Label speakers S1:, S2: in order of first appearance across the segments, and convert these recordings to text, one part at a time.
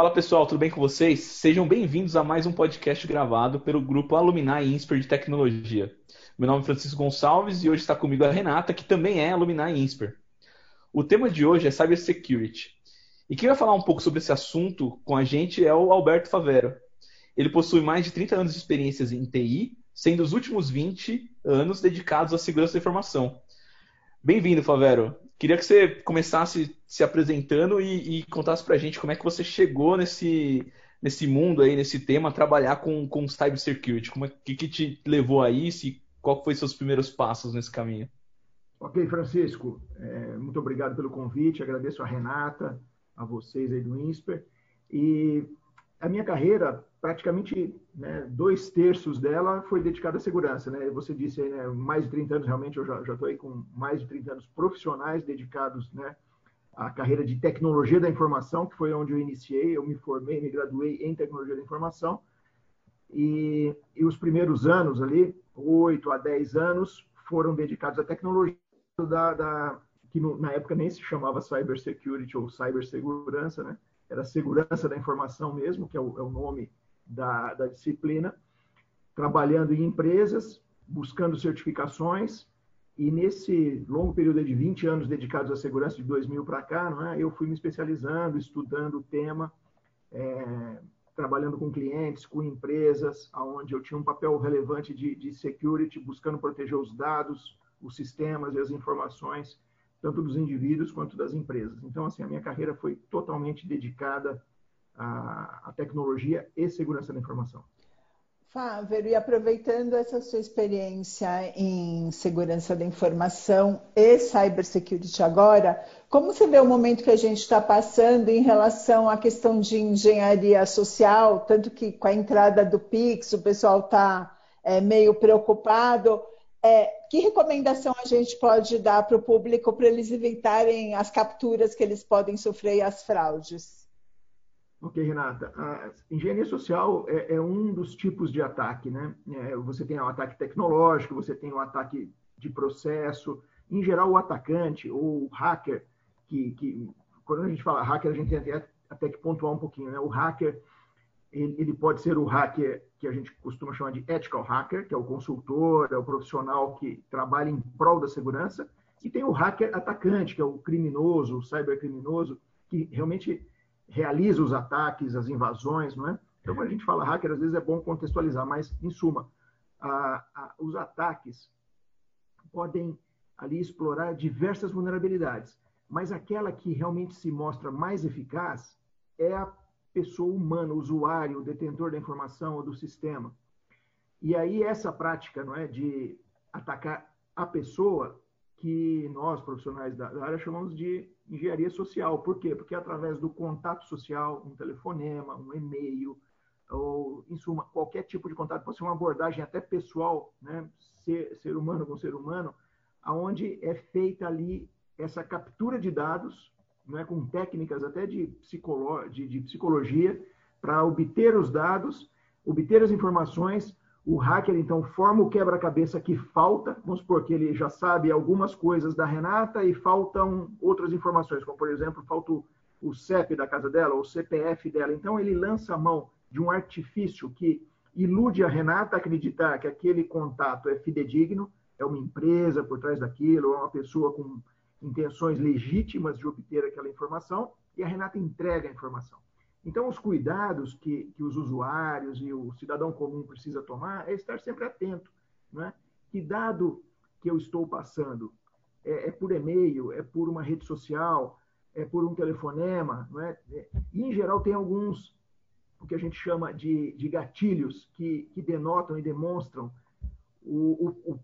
S1: Fala pessoal, tudo bem com vocês? Sejam bem-vindos a mais um podcast gravado pelo grupo Alumni Insper de Tecnologia. Meu nome é Francisco Gonçalves e hoje está comigo a Renata, que também é Alumni Insper. O tema de hoje é Cybersecurity. E quem vai falar um pouco sobre esse assunto com a gente é o Alberto Favero. Ele possui mais de 30 anos de experiências em TI, sendo os últimos 20 anos dedicados à segurança da informação. Bem-vindo, Favero. Queria que você começasse se apresentando e, e contasse para a gente como é que você chegou nesse, nesse mundo aí, nesse tema, trabalhar com, com cybersecurity. Como é que, que te levou a isso e qual foi seus primeiros passos nesse caminho?
S2: Ok, Francisco. É, muito obrigado pelo convite. Agradeço a Renata, a vocês aí do INSPER. E a minha carreira, praticamente né, dois terços dela foi dedicada à segurança. Né? Você disse aí, né, mais de 30 anos, realmente, eu já estou aí com mais de 30 anos profissionais dedicados né, à carreira de tecnologia da informação, que foi onde eu iniciei. Eu me formei, me graduei em tecnologia da informação. E, e os primeiros anos ali, 8 a 10 anos, foram dedicados à tecnologia da, da que no, na época nem se chamava cybersecurity ou cibersegurança, né? era segurança da informação mesmo, que é o, é o nome da, da, disciplina, trabalhando em empresas, buscando certificações, e nesse longo período de 20 anos dedicados à segurança, de 2000 para cá, não é? eu fui me especializando, estudando o tema, é, trabalhando com clientes, com empresas, onde eu tinha um papel relevante de, de security, buscando proteger os dados, os sistemas e as informações tanto dos indivíduos quanto das empresas. Então, assim, a minha carreira foi totalmente dedicada à, à tecnologia e segurança da informação.
S3: Fábio, e aproveitando essa sua experiência em segurança da informação e cybersecurity agora, como você vê o momento que a gente está passando em relação à questão de engenharia social, tanto que com a entrada do Pix o pessoal está é, meio preocupado, é, que recomendação a gente pode dar para o público para eles evitarem as capturas que eles podem sofrer e as fraudes?
S2: Ok, Renata. A engenharia social é, é um dos tipos de ataque, né? É, você tem o ataque tecnológico, você tem o ataque de processo. Em geral, o atacante ou o hacker, que, que quando a gente fala hacker, a gente tem até, até que pontuar um pouquinho, né? O hacker ele pode ser o hacker que a gente costuma chamar de ethical hacker, que é o consultor, é o profissional que trabalha em prol da segurança, e tem o hacker atacante, que é o criminoso, o cybercriminoso, que realmente realiza os ataques, as invasões, não é? Então, quando a gente fala hacker, às vezes é bom contextualizar, mas, em suma, a, a, os ataques podem ali explorar diversas vulnerabilidades, mas aquela que realmente se mostra mais eficaz é a pessoa humana, usuário, detentor da informação ou do sistema. E aí essa prática, não é, de atacar a pessoa que nós profissionais da área chamamos de engenharia social. Por quê? Porque através do contato social, um telefonema, um e-mail, ou, em suma, qualquer tipo de contato, pode ser uma abordagem até pessoal, né? ser, ser humano com ser humano, aonde é feita ali essa captura de dados né, com técnicas até de, psicolo, de, de psicologia, para obter os dados, obter as informações. O hacker, então, forma o quebra-cabeça que falta, vamos supor que ele já sabe algumas coisas da Renata e faltam outras informações, como, por exemplo, falta o, CEP da casa dela, ou o CPF dela. Então, ele lança a mão de um artifício que ilude a Renata a acreditar que aquele contato é fidedigno, é uma empresa por trás daquilo, é uma pessoa com intenções legítimas de obter aquela informação e a Renata entrega a informação. Então, os cuidados que, que os usuários e o cidadão comum precisa tomar é estar sempre atento. Né? Que dado que eu estou passando é, é por e-mail, é por uma rede social, é por um telefonema, não é? E, em geral, tem alguns, o que a gente chama de, de gatilhos, que, que denotam e demonstram o, o, o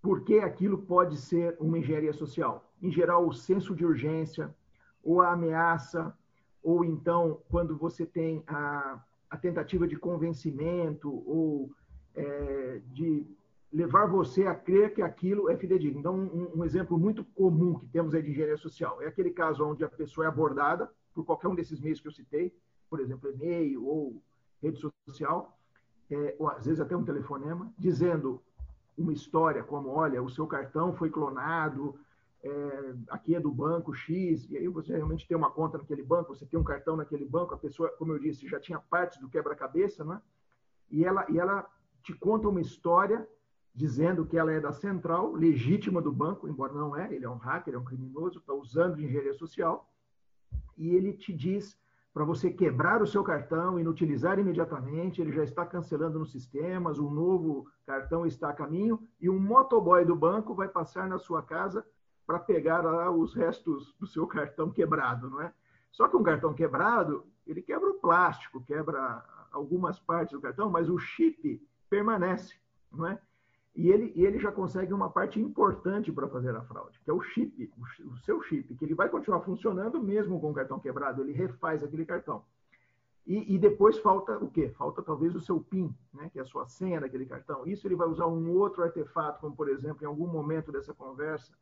S2: porquê aquilo pode ser uma engenharia social em geral, o senso de urgência, ou a ameaça, ou então quando você tem a, a tentativa de convencimento ou é, de levar você a crer que aquilo é fidedigno. Então, um, um, exemplo muito comum que temos aí de engenharia social é aquele caso onde a pessoa é abordada por qualquer um desses meios que eu citei, por exemplo, e-mail ou rede social, é, ou às vezes até um telefonema, dizendo uma história como, olha, o seu cartão foi clonado, é, aqui é do banco X, e aí você realmente tem uma conta naquele banco, você tem um cartão naquele banco, a pessoa, como eu disse, já tinha partes do quebra-cabeça, né? E ela, e ela te conta uma história dizendo que ela é da central, legítima do banco, embora não é, ele é um hacker, é um criminoso, está usando engenharia social, e ele te diz para você quebrar o seu cartão, inutilizar imediatamente, ele já está cancelando nos sistemas, um novo cartão está a caminho, e um motoboy do banco vai passar na sua casa para pegar lá os restos do seu cartão quebrado, não é? Só que um cartão quebrado, ele quebra o plástico, quebra algumas partes do cartão, mas o chip permanece, não é? E ele, ele já consegue uma parte importante para fazer a fraude, que é o chip, o, o, seu chip, que ele vai continuar funcionando mesmo com o cartão quebrado, ele refaz aquele cartão. E, e, depois falta o quê? Falta talvez o seu PIN, né, que é a sua senha daquele cartão. Isso ele vai usar um outro artefato, como por exemplo, em algum momento dessa conversa,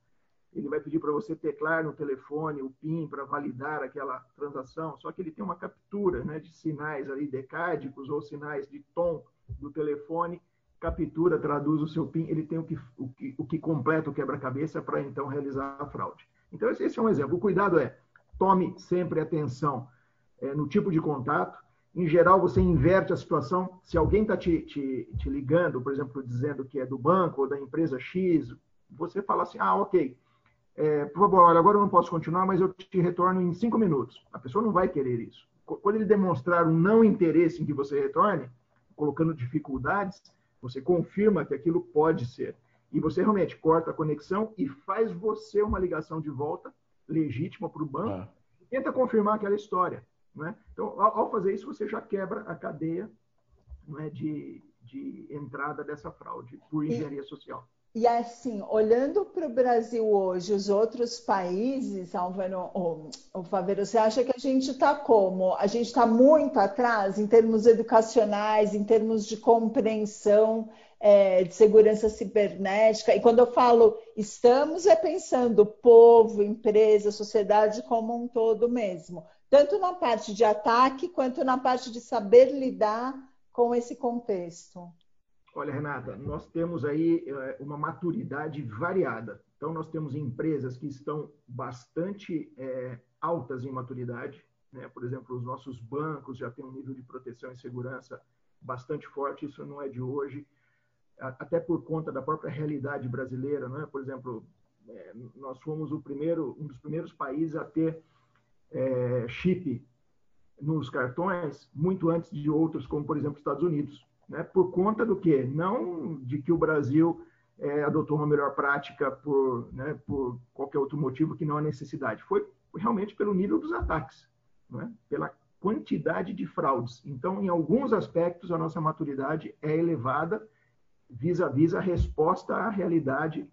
S2: ele vai pedir para você teclar no telefone o PIN para validar aquela transação, só que ele tem uma captura né, de sinais ali decádicos ou sinais de tom do telefone captura, traduz o seu PIN, ele tem o que, o que, o que completa o quebra-cabeça para então realizar a fraude. Então, esse é um exemplo. O cuidado é, tome sempre atenção é, no tipo de contato. Em geral, você inverte a situação. Se alguém está te, te, te, ligando, por exemplo, dizendo que é do banco ou da empresa X, você fala assim, ah, ok, é, por favor, olha, agora eu não posso continuar, mas eu te retorno em cinco minutos. A pessoa não vai querer isso. Quando ele demonstrar um não interesse em que você retorne, colocando dificuldades, você confirma que aquilo pode ser. E você realmente corta a conexão e faz você uma ligação de volta legítima para o banco. Ah. Tenta confirmar aquela história. Né? Então, ao, fazer isso, você já quebra a cadeia né, de, de entrada dessa fraude por engenharia social.
S3: E assim, olhando para o Brasil hoje, os outros países, Alvaro, ou Favero, você acha que a gente está como? A gente está muito atrás em termos educacionais, em termos de compreensão é, de segurança cibernética. E quando eu falo estamos, é pensando povo, empresa, sociedade como um todo mesmo. Tanto na parte de ataque, quanto na parte de saber lidar com esse contexto.
S2: Olha, Renata, nós temos aí eh, uma maturidade variada. Então, nós temos empresas que estão bastante é, altas em maturidade. Né? Por exemplo, os nossos bancos já têm um nível de proteção e segurança bastante forte. Isso não é de hoje, até por conta da própria realidade brasileira. Né? Por exemplo, é, nós fomos o primeiro, um dos primeiros países a ter é, chip nos cartões muito antes de outros, como por exemplo Estados Unidos né, por conta do quê? Não de que o Brasil é, adotou uma melhor prática por, né, por qualquer outro motivo que não a necessidade. Foi realmente pelo nível dos ataques, né, pela quantidade de fraudes. Então, em alguns aspectos, a nossa maturidade é elevada vis-à-vis -a, -vis a resposta à realidade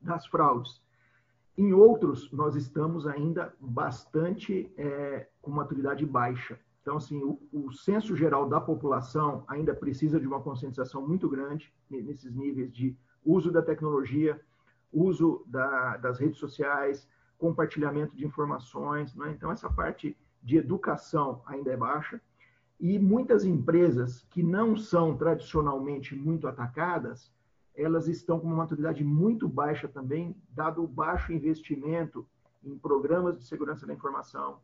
S2: das fraudes. Em outros, nós estamos ainda bastante é, com maturidade baixa. Então, assim, o, o censo geral da população ainda precisa de uma conscientização muito grande nesses níveis de uso da tecnologia, uso da, das redes sociais, compartilhamento de informações. Né? Então, essa parte de educação ainda é baixa. E muitas empresas que não são tradicionalmente muito atacadas, elas estão com uma maturidade muito baixa também, dado o baixo investimento em programas de segurança da informação,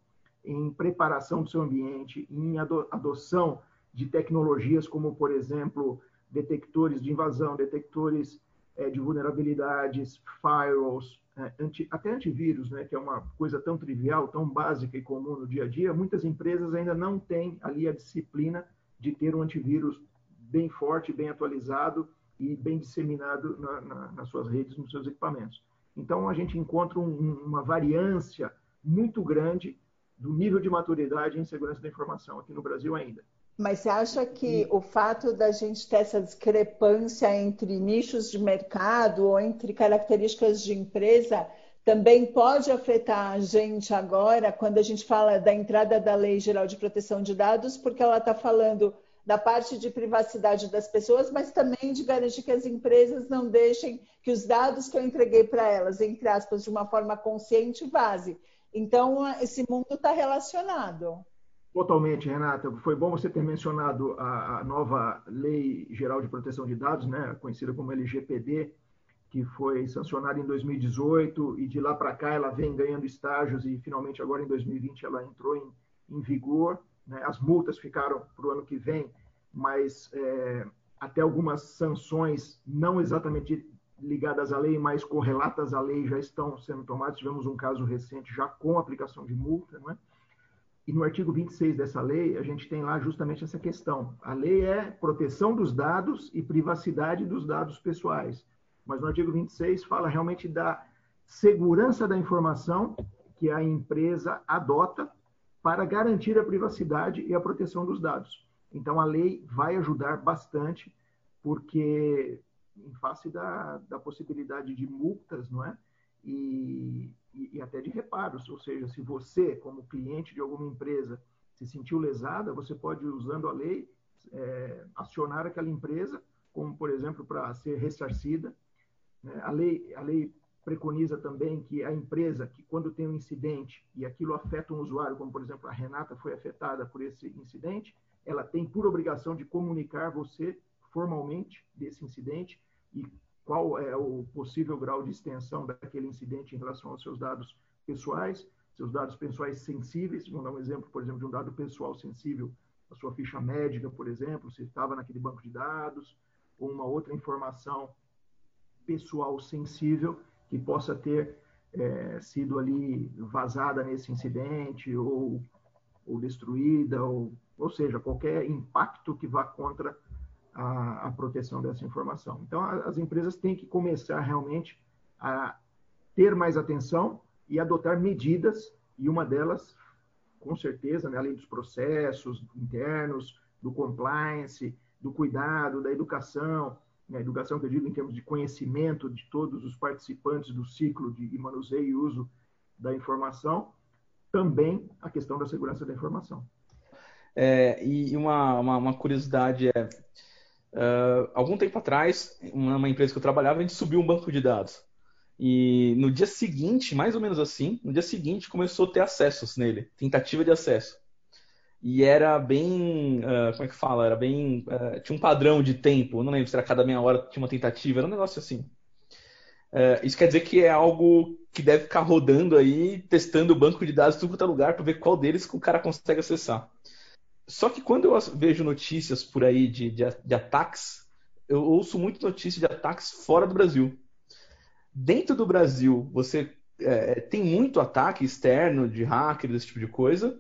S2: em preparação do seu ambiente, em adoção de tecnologias como, por exemplo, detectores de invasão, detectores é, de vulnerabilidades, firewalls, é, anti, até antivírus, né, que é uma coisa tão trivial, tão básica e comum no dia a dia, muitas empresas ainda não têm ali a disciplina de ter um antivírus bem forte, bem atualizado e bem disseminado na, na, nas suas redes, nos seus equipamentos. Então, a gente encontra um, uma variância muito grande do nível de maturidade em segurança da informação aqui no Brasil ainda.
S3: Mas você acha que o fato da gente ter essa discrepância entre nichos de mercado ou entre características de empresa também pode afetar a gente agora quando a gente fala da entrada da Lei Geral de Proteção de Dados, porque ela está falando da parte de privacidade das pessoas, mas também de garantir que as empresas não deixem que os dados que eu entreguei para elas, entre aspas, de uma forma consciente, vaze. Então, esse mundo está relacionado.
S2: Totalmente, Renata. Foi bom você ter mencionado a, a, nova Lei Geral de Proteção de Dados, né, conhecida como LGPD, que foi sancionada em 2018 e de lá para cá ela vem ganhando estágios e finalmente agora em 2020 ela entrou em, em vigor. Né? As multas ficaram para o ano que vem, mas é, até algumas sanções não exatamente ligadas à lei, mas correlatas à lei já estão sendo tomadas. Tivemos um caso recente já com aplicação de multa, né? E no artigo 26 dessa lei, a gente tem lá justamente essa questão. A lei é proteção dos dados e privacidade dos dados pessoais. Mas no artigo 26 fala realmente da segurança da informação que a empresa adota para garantir a privacidade e a proteção dos dados. Então, a lei vai ajudar bastante, porque em face da, da possibilidade de multas, não é? E, e, e, até de reparos. Ou seja, se você, como cliente de alguma empresa, se sentiu lesada, você pode, usando a lei, é, acionar aquela empresa, como, por exemplo, para ser ressarcida. Né? A, lei, a lei preconiza também que a empresa, que quando tem um incidente e aquilo afeta um usuário, como, por exemplo, a Renata foi afetada por esse incidente, ela tem por obrigação de comunicar você formalmente desse incidente e qual é o possível grau de extensão daquele incidente em relação aos seus dados pessoais, seus dados pessoais sensíveis. Vamos dar um exemplo, por exemplo, de um dado pessoal sensível, a sua ficha médica, por exemplo, se estava naquele banco de dados, ou uma outra informação pessoal sensível que possa ter é, sido ali vazada nesse incidente ou, ou destruída, ou, ou seja, qualquer impacto que vá contra a, a proteção dessa informação. Então, a, as empresas têm que começar realmente a ter mais atenção e adotar medidas, e uma delas, com certeza, né, além dos processos internos, do compliance, do cuidado, da educação, né, educação que eu digo em termos de conhecimento de todos os participantes do ciclo de manuseio e uso da informação, também a questão da segurança da informação.
S1: É, e uma, uma, uma curiosidade é, Uh, algum tempo atrás, uma empresa que eu trabalhava, a gente subiu um banco de dados. E no dia seguinte, mais ou menos assim, no dia seguinte começou a ter acessos nele, tentativa de acesso. E era bem, uh, como é que fala? Era bem, uh, tinha um padrão de tempo, não lembro se era cada meia hora tinha uma tentativa, era um negócio assim. isso quer dizer que é algo que deve ficar rodando aí, testando o banco de dados em tudo quanto é lugar para ver qual deles o cara consegue acessar. Só que quando eu vejo notícias por aí de, de, de ataques, eu ouço muito notícias de ataques fora do Brasil. Dentro do Brasil, você é, tem muito ataque externo de hackers, esse tipo de coisa.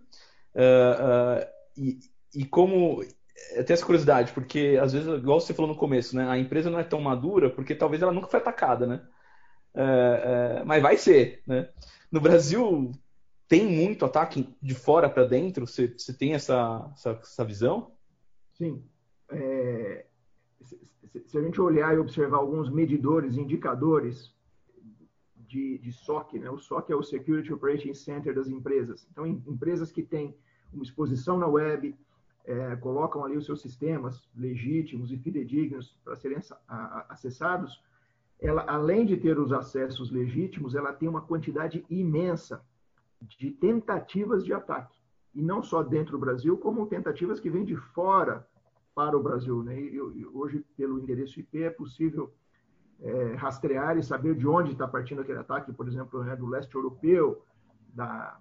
S1: Uh, uh, e, e, como. Tem essa curiosidade, porque às vezes, igual você falou no começo, né, a empresa não é tão madura porque talvez ela nunca foi atacada, né? Uh, mas vai ser, né? No Brasil, tem muito ataque de fora para dentro? Você, você tem essa, essa, essa visão?
S2: Sim. É, se, se, a gente olhar e observar alguns medidores, indicadores de, de SOC, né? o SOC é o Security Operating Center das empresas. Então, em, empresas que têm uma exposição na web, é, colocam ali os seus sistemas legítimos e fidedignos para serem acessados, ela, além de ter os acessos legítimos, ela tem uma quantidade imensa de tentativas de ataque. E não só dentro do Brasil, como tentativas que vêm de fora para o Brasil. Né? E, hoje, pelo endereço IP, é possível é, rastrear e saber de onde está partindo aquele ataque, por exemplo, né, do leste europeu, da,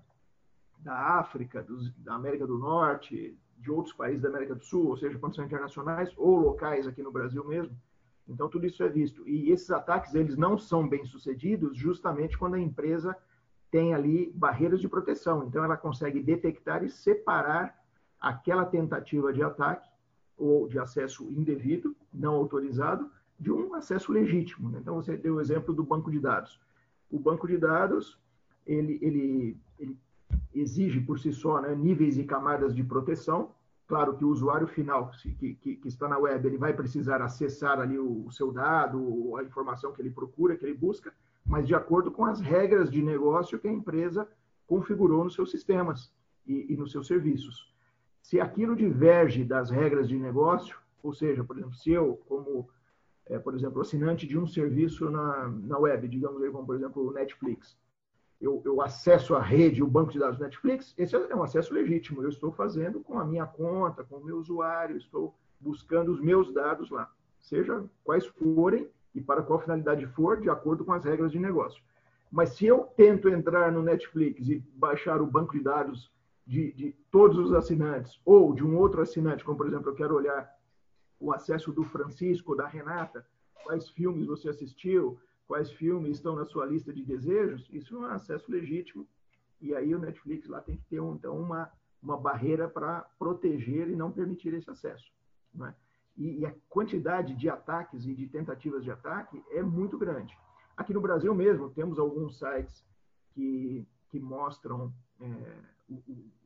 S2: da África, dos, da América do Norte, de outros países da América do Sul, ou seja, quando são internacionais ou locais aqui no Brasil mesmo. Então, tudo isso é visto. E esses ataques, eles não são bem sucedidos justamente quando a empresa tem ali barreiras de proteção. Então, ela consegue detectar e separar aquela tentativa de ataque ou de acesso indevido, não autorizado, de um acesso legítimo. Né? Então, você deu o exemplo do banco de dados. O banco de dados, ele, ele, ele exige por si só né, níveis e camadas de proteção. Claro que o usuário final que, que, que, está na web, ele vai precisar acessar ali o, o seu dado, a informação que ele procura, que ele busca, mas de acordo com as regras de negócio que a empresa configurou nos seus sistemas e, e nos seus serviços. Se aquilo diverge das regras de negócio, ou seja, por exemplo, se eu, como, é, por exemplo, assinante de um serviço na, na web, digamos aí, como por exemplo o Netflix, eu, eu, acesso a rede, o banco de dados Netflix, esse é um acesso legítimo. Eu estou fazendo com a minha conta, com o meu usuário, estou buscando os meus dados lá, seja quais forem e para qual finalidade for, de acordo com as regras de negócio. Mas se eu tento entrar no Netflix e baixar o banco de dados de, de todos os assinantes, ou de um outro assinante, como por exemplo, eu quero olhar o acesso do Francisco, da Renata, quais filmes você assistiu, quais filmes estão na sua lista de desejos, isso é um acesso legítimo. E aí o Netflix lá tem que ter então uma, uma barreira para proteger e não permitir esse acesso. Né? E, e, a quantidade de ataques e de tentativas de ataque é muito grande. Aqui no Brasil mesmo, temos alguns sites que, que mostram é,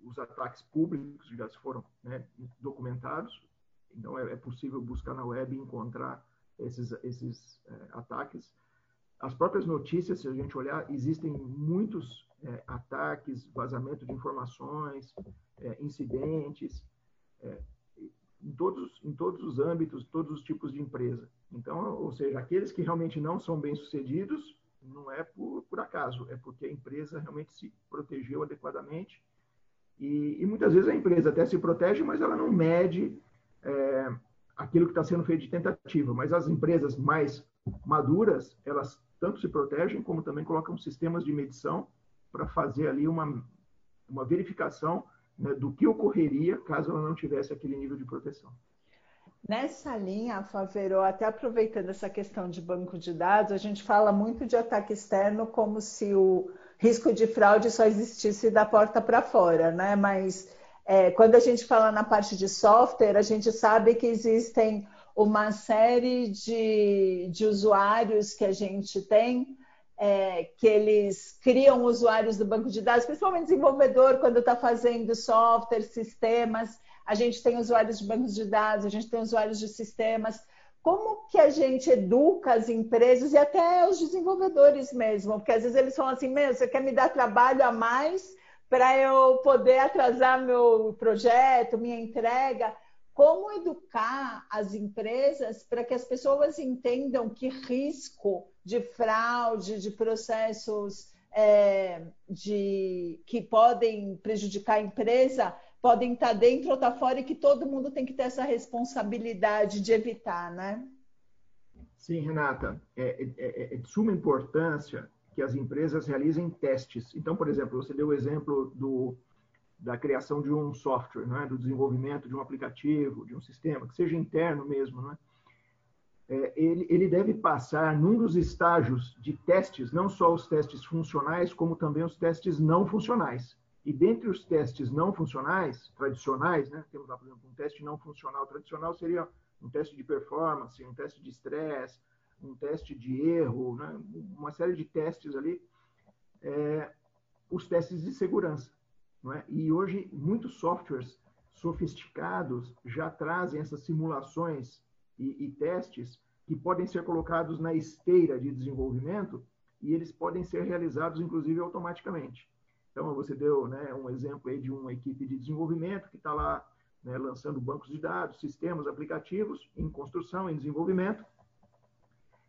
S2: os ataques públicos, já foram né, documentados. Então, é, é, possível buscar na web e encontrar esses, esses é, ataques. As próprias notícias, se a gente olhar, existem muitos é, ataques, vazamento de informações, é, incidentes, é, em, todos, em todos os âmbitos, todos os tipos de empresa. Então, ou seja, aqueles que realmente não são bem-sucedidos, não é por, por acaso, é porque a empresa realmente se protegeu adequadamente. E, e muitas vezes a empresa até se protege, mas ela não mede é, aquilo que está sendo feito de tentativa. Mas as empresas mais maduras, elas tanto se protegem como também colocam sistemas de medição para fazer ali uma, uma verificação né, do que ocorreria caso ela não tivesse aquele nível de proteção.
S3: Nessa linha, Favero, até aproveitando essa questão de banco de dados, a gente fala muito de ataque externo como se o risco de fraude só existisse da porta para fora, né? Mas é, quando a gente fala na parte de software, a gente sabe que existem uma série de, de usuários que a gente tem, é, que eles criam usuários do banco de dados, principalmente desenvolvedor, quando está fazendo software, sistemas. A gente tem usuários de bancos de dados, a gente tem usuários de sistemas. Como que a gente educa as empresas e até os desenvolvedores mesmo? Porque às vezes eles falam assim, meu, você quer me dar trabalho a mais para eu poder atrasar meu projeto, minha entrega. Como educar as empresas para que as pessoas entendam que risco de fraude, de processos é, de, que podem prejudicar a empresa, podem estar dentro ou estar fora e que todo mundo tem que ter essa responsabilidade de evitar, né?
S2: Sim, Renata. É, é, é, é de suma importância que as empresas realizem testes. Então, por exemplo, você deu o exemplo do, da criação de um software, é? do desenvolvimento de um aplicativo, de um sistema, que seja interno mesmo. É? É, ele, ele deve passar num dos estágios de testes, não só os testes funcionais, como também os testes não funcionais. E dentre os testes não funcionais, tradicionais, né, temos lá, por exemplo, um teste não funcional tradicional seria um teste de performance, um teste de estresse, um teste de erro, né? uma série de testes ali, é, os testes de segurança. É? E hoje, muitos softwares sofisticados já trazem essas simulações e, e, testes que podem ser colocados na esteira de desenvolvimento e eles podem ser realizados, inclusive, automaticamente. Então, você deu né, um exemplo aí de uma equipe de desenvolvimento que está lá né, lançando bancos de dados, sistemas, aplicativos em construção, em desenvolvimento,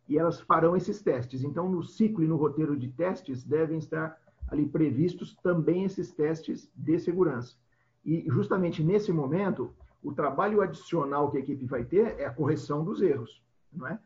S2: e elas farão esses testes. Então, no ciclo e no roteiro de testes devem estar ali previstos também esses testes de segurança. E justamente nesse momento, o trabalho adicional que a equipe vai ter é a correção dos erros, não é?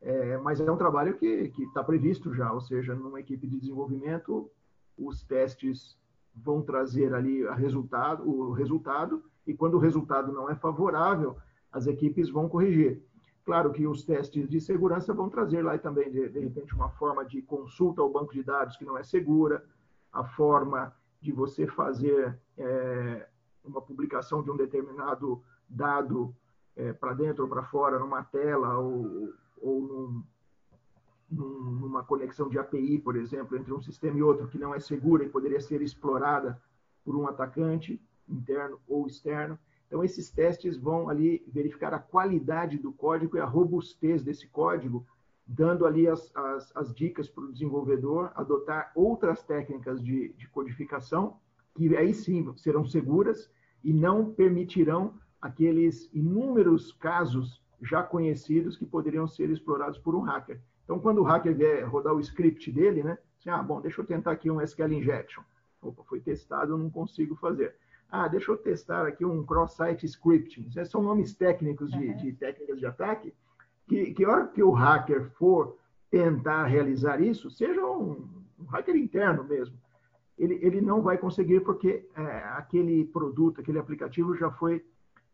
S2: é mas é um trabalho que está previsto já, ou seja, numa equipe de desenvolvimento, os testes vão trazer ali resultado, o resultado, e quando o resultado não é favorável, as equipes vão corrigir. Claro que os testes de segurança vão trazer lá também, de, de repente, uma forma de consulta ao banco de dados que não é segura, a forma de você fazer é, uma publicação de um determinado dado é, para dentro ou para fora, numa tela ou, ou num, num, numa conexão de API, por exemplo, entre um sistema e outro que não é segura e poderia ser explorada por um atacante interno ou externo. Então, esses testes vão ali verificar a qualidade do código e a robustez desse código, dando ali as, as, as dicas para o desenvolvedor adotar outras técnicas de, de codificação, que aí sim serão seguras e não permitirão aqueles inúmeros casos já conhecidos que poderiam ser explorados por um hacker. Então, quando o hacker vier rodar o script dele, né? Assim, ah, bom, deixa eu tentar aqui um SQL injection. Opa, foi testado, eu não consigo fazer. Ah, deixa eu testar aqui um cross-site scripting. Esses são nomes técnicos de, uhum. de técnicas de ataque que, que hora que o hacker for tentar realizar isso, seja um, um hacker interno mesmo, ele, ele não vai conseguir porque é, aquele produto, aquele aplicativo já foi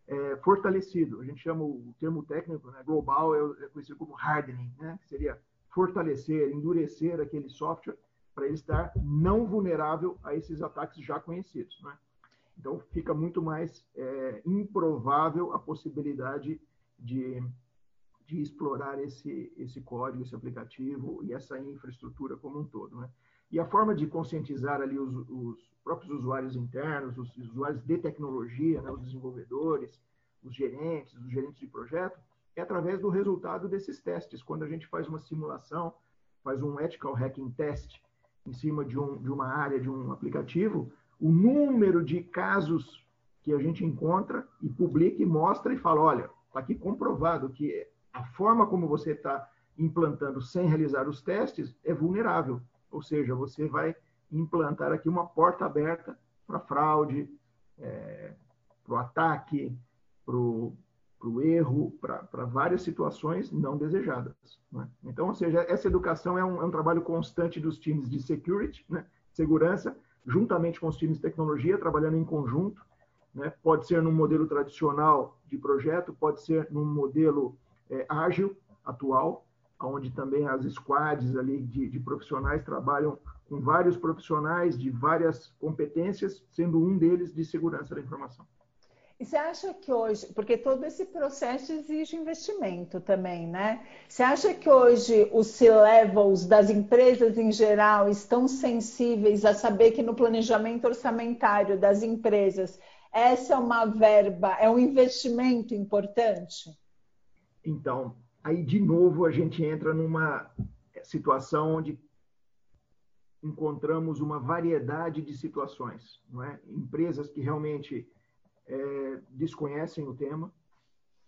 S2: é, fortalecido. A gente chama o termo técnico, né, global, é, é conhecido como hardening, né, que seria fortalecer, endurecer aquele software para ele estar não vulnerável a esses ataques já conhecidos. Né? Então, fica muito mais é, improvável a possibilidade de, de explorar esse, esse código, esse aplicativo e essa infraestrutura como um todo. Né? E a forma de conscientizar ali os, os próprios usuários internos, os usuários de tecnologia, né, os desenvolvedores, os gerentes, os gerentes de projeto, é através do resultado desses testes. Quando a gente faz uma simulação, faz um ethical hacking test em cima de, um, de uma área, de um aplicativo, o número de casos que a gente encontra e publica e mostra e fala, olha, está aqui comprovado que a forma como você está implantando sem realizar os testes é vulnerável. Ou seja, você vai implantar aqui uma porta aberta para fraude, é, para o ataque, para o erro, para várias situações não desejadas. Né? Então, ou seja, essa educação é um, é um, trabalho constante dos times de security, né? segurança, juntamente com os times de tecnologia, trabalhando em conjunto. Né? Pode ser num modelo tradicional de projeto, pode ser num modelo é, ágil, atual, onde também as squads ali de, de profissionais trabalham com vários profissionais de várias competências, sendo um deles de segurança da informação.
S3: E você acha que hoje, porque todo esse processo exige investimento também, né? Você acha que hoje os C-levels das empresas em geral estão sensíveis a saber que no planejamento orçamentário das empresas essa é uma verba, é um investimento importante?
S2: Então, aí de novo a gente entra numa situação onde encontramos uma variedade de situações, não é? Empresas que realmente é, desconhecem o tema,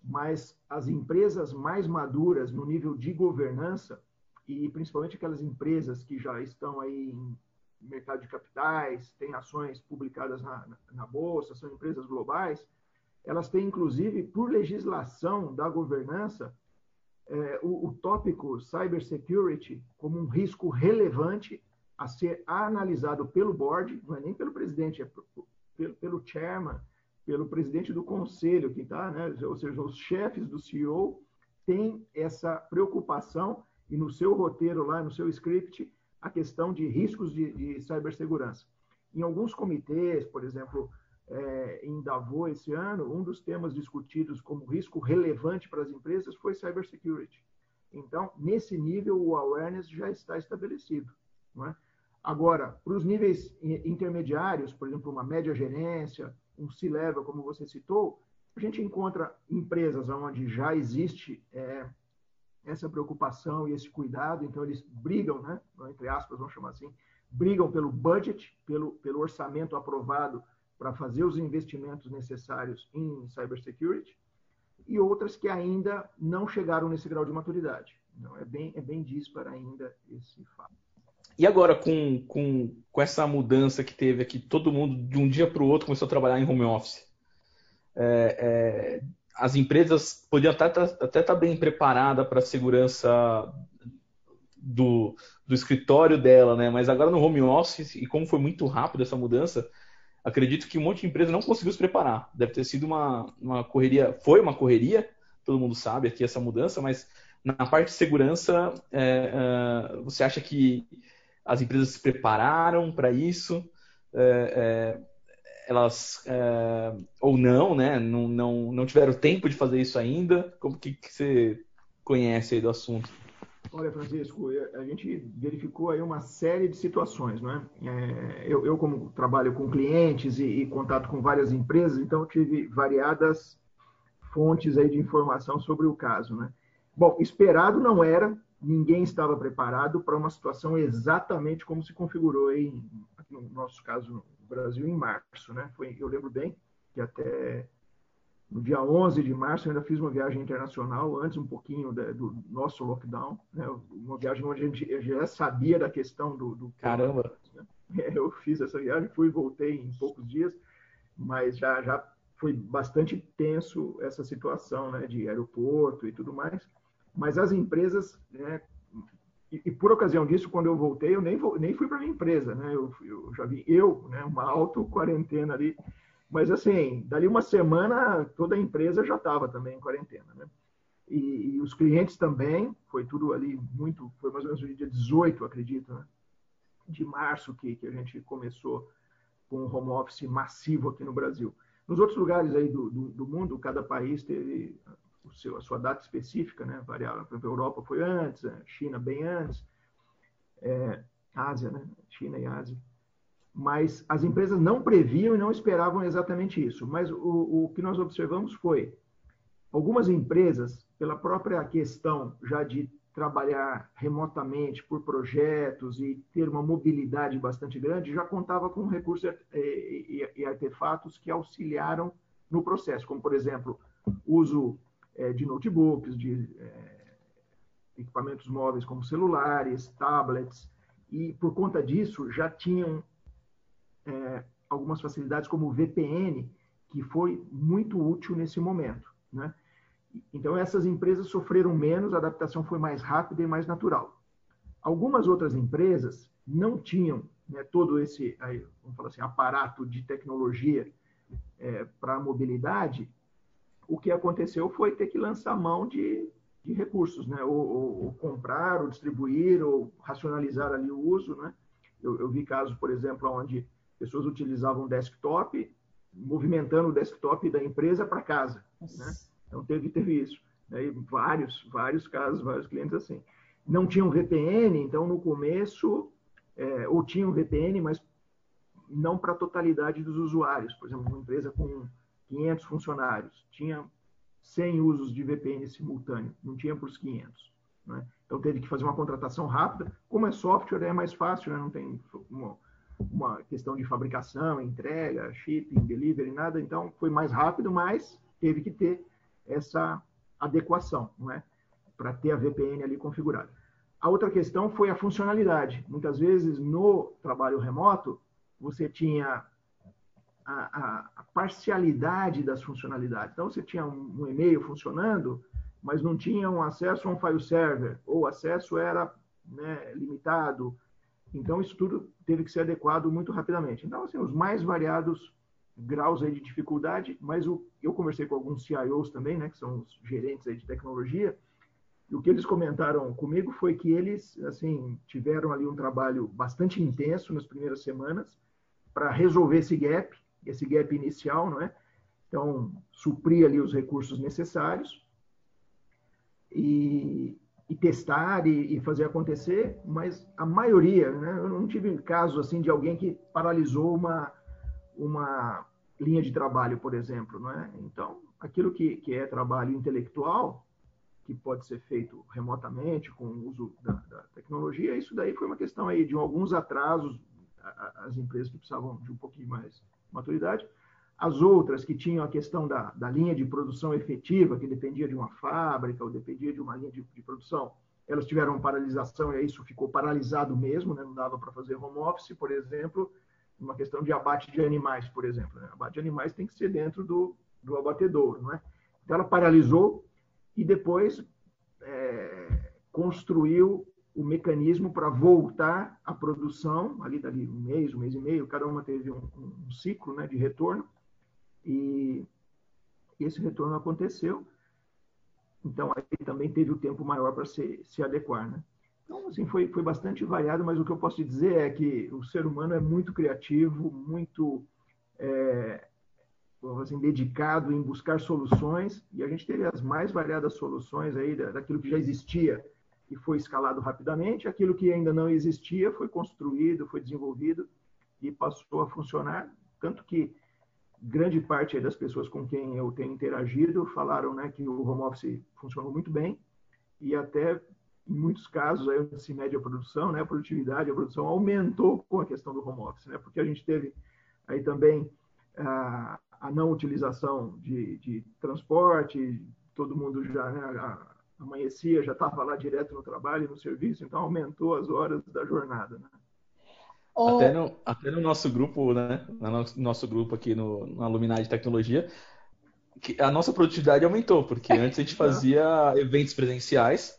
S2: mas as empresas mais maduras no nível de governança e principalmente aquelas empresas que já estão aí em mercado de capitais, têm ações publicadas na, na bolsa, são empresas globais, elas têm inclusive por legislação da governança é, o, o tópico cybersecurity como um risco relevante a ser analisado pelo board, não é nem pelo presidente, é pelo, pelo chairman, pelo presidente do conselho que está, né? ou seja, os chefes do CEO têm essa preocupação e no seu roteiro lá, no seu script, a questão de riscos de, de cibersegurança. Em alguns comitês, por exemplo, é, em Davos esse ano, um dos temas discutidos como risco relevante para as empresas foi cybersecurity. Então, nesse nível, o awareness já está estabelecido. É? Agora, para os níveis intermediários, por exemplo, uma média gerência, um C-level, como você citou, a gente encontra empresas onde já existe é, essa preocupação e esse cuidado, então eles brigam, né, entre aspas, vamos chamar assim, brigam pelo budget, pelo, pelo orçamento aprovado para fazer os investimentos necessários em cybersecurity, e outras que ainda não chegaram nesse grau de maturidade. Então, é bem, é bem ainda esse fato.
S1: E agora, com, com, com essa mudança que teve aqui, todo mundo de um dia para o outro começou a trabalhar em home office. É, é, as empresas podiam até estar tá, bem preparadas para a segurança do, do escritório dela, né? mas agora no home office, e como foi muito rápido essa mudança, acredito que um monte de empresa não conseguiu se preparar. Deve ter sido uma, uma correria, foi uma correria, todo mundo sabe aqui essa mudança, mas na parte de segurança, é, é, você acha que as empresas se prepararam para isso, é, é elas é, ou não, né? Não, não, não tiveram tempo de fazer isso ainda. Como que, que você conhece aí do assunto?
S2: Olha, Francisco, a gente verificou aí uma série de situações, não é? é eu, eu, como trabalho com clientes e, e, contato com várias empresas, então tive variadas fontes aí de informação sobre o caso, né? Bom, esperado não era, ninguém estava preparado para uma situação exatamente como se configurou aí, no nosso caso, no Brasil, em março. Né? Foi, eu lembro bem que até no dia 11 de março eu ainda fiz uma viagem internacional, antes um pouquinho do nosso lockdown, né? uma viagem onde a gente já sabia da questão do... do
S1: Caramba!
S2: Né? Eu fiz essa viagem, fui e voltei em poucos dias, mas já, já foi bastante tenso essa situação né? de aeroporto e tudo mais. Mas as empresas, né, e, e, por ocasião disso, quando eu voltei, eu nem, nem fui para minha empresa, né? Eu, eu, já vi eu, né, uma auto quarentena ali. Mas assim, dali uma semana toda a empresa já estava também em quarentena, né? E, e, os clientes também, foi tudo ali muito, foi mais ou menos no dia 18, acredito, né? de março que, que a gente começou com o home office massivo aqui no Brasil. Nos outros lugares aí do, do, do mundo, cada país teve o seu, a sua data específica, né? Variava. Por exemplo, a Europa foi antes, a China bem antes, é, Ásia, né? China e Ásia. Mas as empresas não previam e não esperavam exatamente isso. Mas o, o que nós observamos foi algumas empresas, pela própria questão já de trabalhar remotamente por projetos e ter uma mobilidade bastante grande, já contava com recursos e artefatos que auxiliaram no processo, como, por exemplo, uso é, de notebooks, de é, equipamentos móveis como celulares, tablets, e por conta disso já tinham é, algumas facilidades como o VPN, que foi muito útil nesse momento. Né? Então, essas empresas sofreram menos, a adaptação foi mais rápida e mais natural. Algumas outras empresas não tinham né, todo esse vamos falar assim, aparato de tecnologia é, para a mobilidade. O que aconteceu foi ter que lançar mão de, de recursos, né? Ou, ou, ou, comprar, ou distribuir, ou racionalizar ali o uso. Né? Eu, eu vi casos, por exemplo, onde pessoas utilizavam desktop, movimentando o desktop da empresa para casa. Né? Então teve, teve isso. Né? vários, vários casos, vários clientes assim. Não tinham VPN, então no começo, é, ou tinham VPN, mas não para a totalidade dos usuários. Por exemplo, uma empresa com 500 funcionários tinha 100 usos de VPN simultâneo, não tinha para os 500. Né? Então teve que fazer uma contratação rápida. Como é software, é mais fácil, né? não tem uma, uma questão de fabricação, entrega, shipping, delivery, nada. Então foi mais rápido, mas teve que ter essa adequação, não é? Para ter a VPN ali configurada. A outra questão foi a funcionalidade. Muitas vezes no trabalho remoto você tinha a, a, a parcialidade das funcionalidades. Então você tinha um, um e-mail funcionando, mas não tinha um acesso a um file server, ou o acesso era né, limitado. Então, isso tudo teve que ser adequado muito rapidamente. Então, assim, os mais variados graus aí de dificuldade, mas o, eu conversei com alguns CIOs também, né, que são os gerentes aí de tecnologia, e o que eles comentaram comigo foi que eles, assim, tiveram ali um trabalho bastante intenso nas primeiras semanas para resolver esse gap, esse gap inicial, não é? Então, suprir ali os recursos necessários e, e testar e, e, fazer acontecer, mas a maioria, né? Eu não tive caso assim de alguém que paralisou uma uma linha de trabalho, por exemplo, não é? Então, aquilo que, que é trabalho intelectual, que pode ser feito remotamente com o uso da, da tecnologia, isso daí foi uma questão aí de alguns atrasos, as empresas que precisavam de um pouquinho mais maturidade, as outras que tinham a questão da, da linha de produção efetiva, que dependia de uma fábrica ou dependia de uma linha de, de produção, elas tiveram paralisação e isso ficou paralisado mesmo, né? não dava para fazer home office, por exemplo, uma questão de abate de animais, por exemplo. Né? Abate de animais tem que ser dentro do, do abatedouro, não é? Então, ela paralisou e depois é, construiu o mecanismo para voltar à produção, ali dali um mês, um mês e meio, cada uma teve um, um ciclo né, de retorno, e esse retorno aconteceu. Então, aí também teve o tempo maior para se, se adequar, né? Então, assim, foi, foi bastante variado, mas o que eu posso dizer é que o ser humano é muito criativo, muito é, assim, dedicado em buscar soluções, e a gente teve as mais variadas soluções aí daquilo que já existia e foi escalado rapidamente, aquilo que ainda não existia foi construído, foi desenvolvido e passou a funcionar, tanto que grande parte das pessoas com quem eu tenho interagido falaram né, que o home office funcionou muito bem e até em muitos casos, aí, se mede a produção, né, a produtividade, a produção aumentou com a questão do home office, né, porque a gente teve aí também a, a não utilização de, de, transporte, todo mundo já né, amanhecia, já estava lá direto no trabalho, no serviço, então aumentou as horas da jornada. Né?
S1: Até, no, até no nosso grupo, né, no nosso grupo aqui no, no Aluminar de Tecnologia, a nossa produtividade aumentou, porque antes a gente fazia eventos presenciais,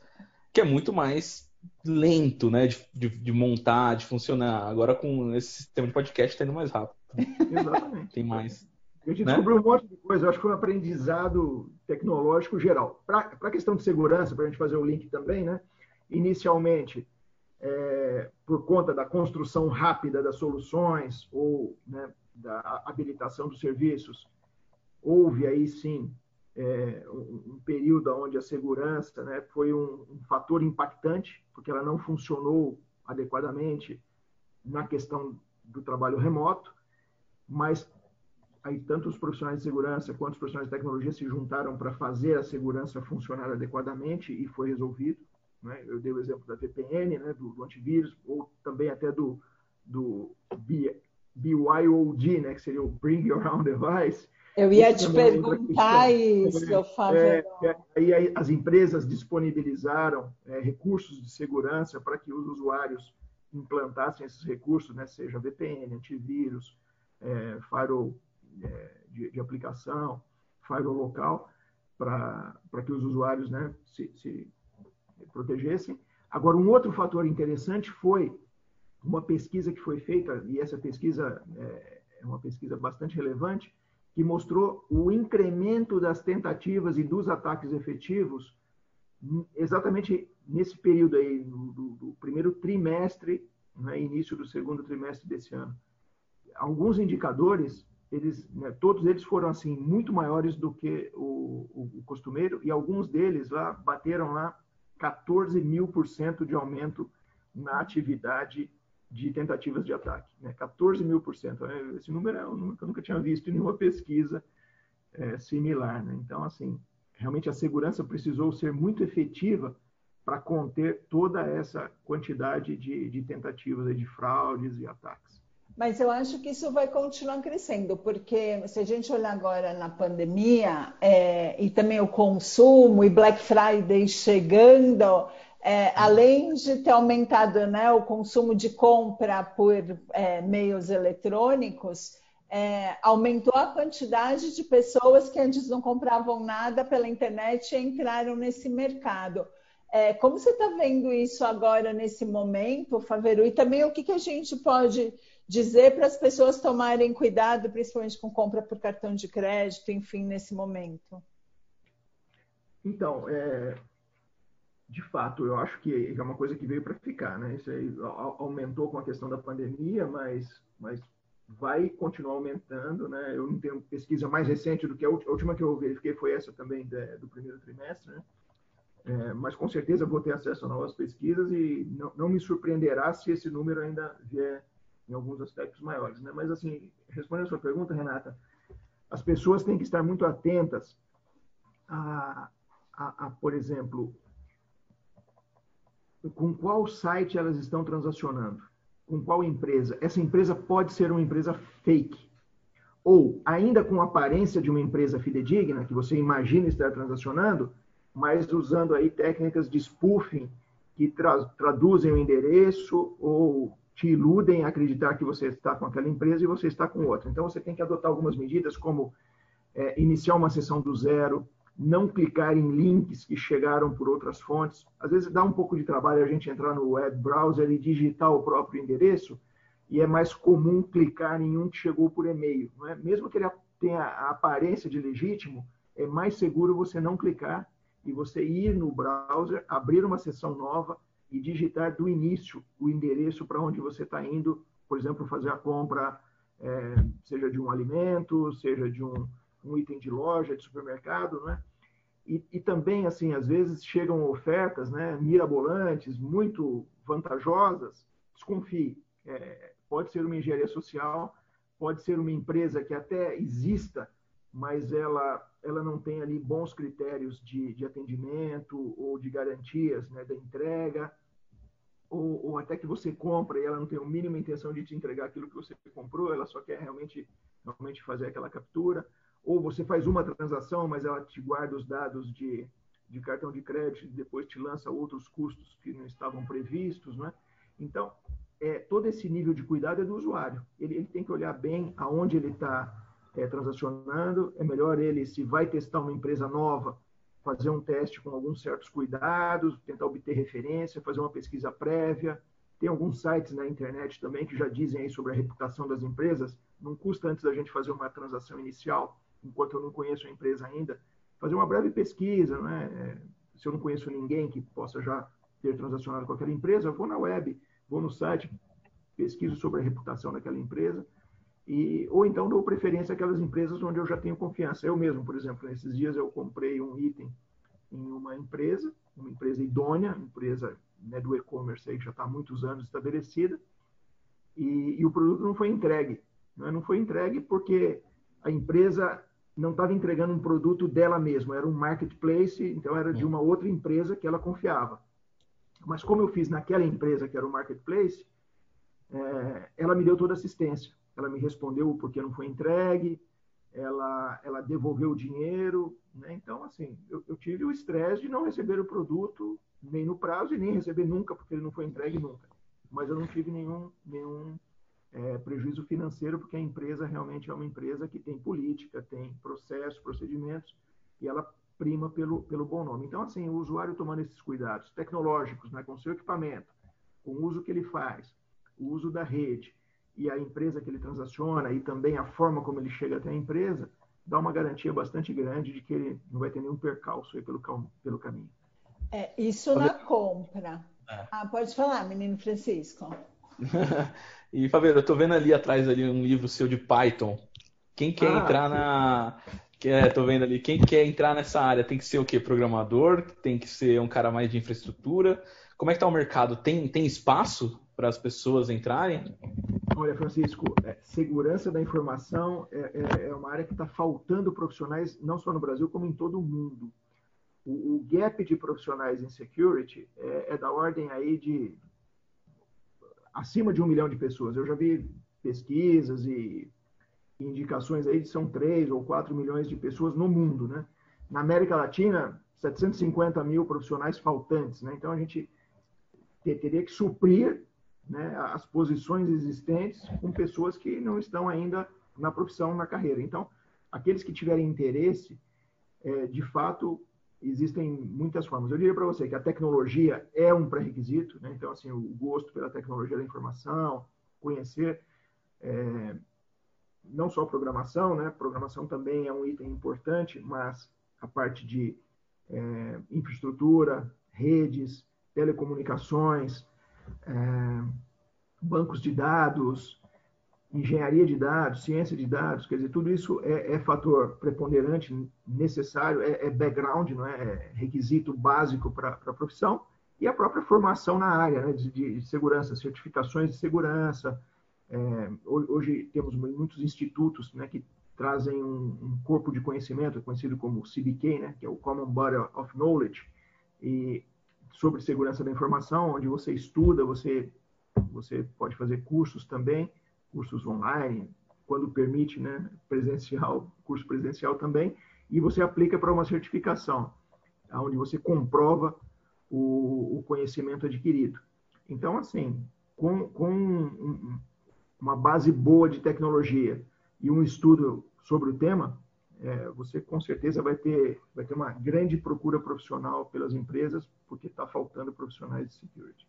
S1: que é muito mais lento, né, de, de, de montar, de funcionar. Agora com esse sistema de podcast está indo mais rápido.
S2: Exatamente.
S1: Tem mais.
S2: A gente né? descobriu um monte de coisa, eu acho que foi um aprendizado tecnológico geral. Para a questão de segurança, para a gente fazer o link também, né? Inicialmente, é, por conta da construção rápida das soluções ou né, da habilitação dos serviços, houve aí sim é, um, um, período onde a segurança né, foi um, um, fator impactante, porque ela não funcionou adequadamente na questão do trabalho remoto, mas aí tanto os profissionais de segurança quanto os profissionais de tecnologia se juntaram para fazer a segurança funcionar adequadamente e foi resolvido. Né? Eu dei o exemplo da VPN, né, do, do antivírus, ou também até do, do BYOD, né, que seria o Bring Your Own Device.
S3: Eu ia te é perguntar isso, Fábio. É,
S2: é, aí as empresas disponibilizaram é, recursos de segurança para que os usuários implantassem esses recursos, né, seja VPN, antivírus, é, firewall é, de, de, aplicação, firewall local, para que os usuários né, se, se protegessem. Agora, um outro fator interessante foi uma pesquisa que foi feita, e essa pesquisa é, é uma pesquisa bastante relevante, que mostrou o incremento das tentativas e dos ataques efetivos exatamente nesse período aí, do, do primeiro trimestre, né, início do segundo trimestre desse ano. Alguns indicadores, eles, né, todos eles foram assim muito maiores do que o, o, o costumeiro e alguns deles lá bateram lá 14 mil por cento de aumento na atividade de tentativas de ataque. Né? 14 mil por cento. Esse número é um número que eu nunca tinha visto em nenhuma pesquisa é, similar. Né? Então, assim, realmente a segurança precisou ser muito efetiva para conter toda essa quantidade de, de tentativas de fraudes e ataques.
S3: Mas eu acho que isso vai continuar crescendo, porque se a gente olhar agora na pandemia é, e também o consumo e Black Friday chegando, é, além de ter aumentado né, o consumo de compra por é, meios eletrônicos, é, aumentou a quantidade de pessoas que antes não compravam nada pela internet e entraram nesse mercado. É, como você está vendo isso agora nesse momento, Faveru? E também o que, que a gente pode dizer para as pessoas tomarem cuidado, principalmente com compra por cartão de crédito, enfim, nesse momento?
S2: Então, é, de fato, eu acho que é uma coisa que veio para ficar, né? Isso aí aumentou com a questão da pandemia, mas, mas vai continuar aumentando, né? Eu não tenho pesquisa mais recente do que a última que eu verifiquei foi essa também do primeiro trimestre, né? É, mas com certeza vou ter acesso a novas pesquisas e não, não me surpreenderá se esse número ainda vier em alguns aspectos maiores. Né? Mas, assim, respondendo a sua pergunta, Renata, as pessoas têm que estar muito atentas a, a, a, por exemplo, com qual site elas estão transacionando, com qual empresa. Essa empresa pode ser uma empresa fake, ou ainda com aparência de uma empresa fidedigna, que você imagina estar transacionando, mas usando aí técnicas de spoofing que tra traduzem o endereço ou te iludem a acreditar que você está com aquela empresa e você está com outra. Então, você tem que adotar algumas medidas, como é, iniciar uma sessão do zero, não clicar em links que chegaram por outras fontes. Às vezes dá um pouco de trabalho a gente entrar no web browser e digitar o próprio endereço, e é mais comum clicar em um que chegou por e-mail. É? Mesmo que ele tenha a aparência de legítimo, é mais seguro você não clicar e você ir no browser, abrir uma sessão nova e digitar do início o endereço para onde você está indo, por exemplo, fazer a compra, é, seja de um alimento, seja de um, um, item de loja, de supermercado, né? E, e, também, assim, às vezes chegam ofertas né, mirabolantes, muito vantajosas, desconfie. É, pode ser uma engenharia social, pode ser uma empresa que até exista, mas ela ela não tem ali bons critérios de, de atendimento ou de garantias né, da entrega, ou, ou, até que você compra e ela não tem a mínima intenção de te entregar aquilo que você comprou, ela só quer realmente, realmente fazer aquela captura, ou você faz uma transação, mas ela te guarda os dados de, de cartão de crédito e depois te lança outros custos que não estavam previstos, né? Então, é, todo esse nível de cuidado é do usuário. Ele, ele tem que olhar bem aonde ele está é, transacionando, é melhor ele, se vai testar uma empresa nova, fazer um teste com alguns certos cuidados, tentar obter referência, fazer uma pesquisa prévia. Tem alguns sites na internet também que já dizem aí sobre a reputação das empresas. Não custa antes da gente fazer uma transação inicial, enquanto eu não conheço a empresa ainda, fazer uma breve pesquisa, né? Se eu não conheço ninguém que possa já ter transacionado com aquela empresa, vou na web, vou no site, pesquiso sobre a reputação daquela empresa, e, ou então dou preferência àquelas empresas onde eu já tenho confiança. Eu mesmo, por exemplo, nesses dias eu comprei um item em uma empresa, uma empresa idônea, empresa né, do e-commerce aí que já está há muitos anos estabelecida, e, e, o produto não foi entregue. Né? Não foi entregue porque a empresa não estava entregando um produto dela mesma, era um marketplace, então era de uma outra empresa que ela confiava. Mas como eu fiz naquela empresa que era o marketplace, é, ela me deu toda a assistência. Ela me respondeu o porquê não foi entregue, ela, ela devolveu o dinheiro. Né? Então, assim, eu, eu tive o estresse de não receber o produto nem no prazo e nem receber nunca, porque ele não foi entregue nunca. Mas eu não tive nenhum, nenhum é, prejuízo financeiro, porque a empresa realmente é uma empresa que tem política, tem processos, procedimentos, e ela prima pelo, pelo bom nome. Então, assim, o usuário tomando esses cuidados tecnológicos, né, com seu equipamento, com o uso que ele faz, o uso da rede e a empresa que ele transaciona e também a forma como ele chega até a empresa, dá uma garantia bastante grande de que ele não vai ter nenhum percalço aí pelo, pelo caminho.
S3: É, isso na compra. É. Ah, pode falar, menino Francisco.
S1: e, Faveiro, eu tô vendo ali atrás ali um livro seu de Python. Quem quer ah, entrar na. Que é, tô vendo ali, quem quer entrar nessa área tem que ser o quê? Programador? Tem que ser um cara mais de infraestrutura? Como é que tá o mercado? Tem, tem espaço para as pessoas entrarem?
S2: Olha, Francisco, é, segurança da informação é, é, é uma área que está faltando profissionais, não só no Brasil, como em todo o mundo. O, o gap de profissionais em security é, é da ordem aí de acima de um milhão de pessoas. Eu já vi pesquisas e indicações aí de são 3 ou 4 milhões de pessoas no mundo, né? Na América Latina, 750 mil profissionais faltantes, né? Então a gente teria que suprir né, as posições existentes com pessoas que não estão ainda na profissão, na carreira. Então, aqueles que tiverem interesse, é, de fato, existem muitas formas. Eu diria para você que a tecnologia é um pré-requisito, né? então, assim, o gosto pela tecnologia da informação, conhecer é, não só programação, né? Programação também é um item importante, mas a parte de é, infraestrutura, redes, telecomunicações, é, bancos de dados, engenharia de dados, ciência de dados, quer dizer, tudo isso é, é fator preponderante, necessário, é, é, background, não é? é requisito básico para a profissão, e a própria formação na área né? de, de, segurança, certificações de segurança. É, hoje temos muitos institutos né, que trazem um, um, corpo de conhecimento, conhecido como CBK, né, que é o Common Body of Knowledge, e sobre segurança da informação, onde você estuda, você, você pode fazer cursos também, cursos online, quando permite, né, presencial, curso presencial também, e você aplica para uma certificação, onde você comprova o, o conhecimento adquirido. Então, assim, com, com uma base boa de tecnologia e um estudo sobre o tema, é, você com certeza vai ter, vai ter uma grande procura profissional pelas empresas, porque está faltando profissionais de security.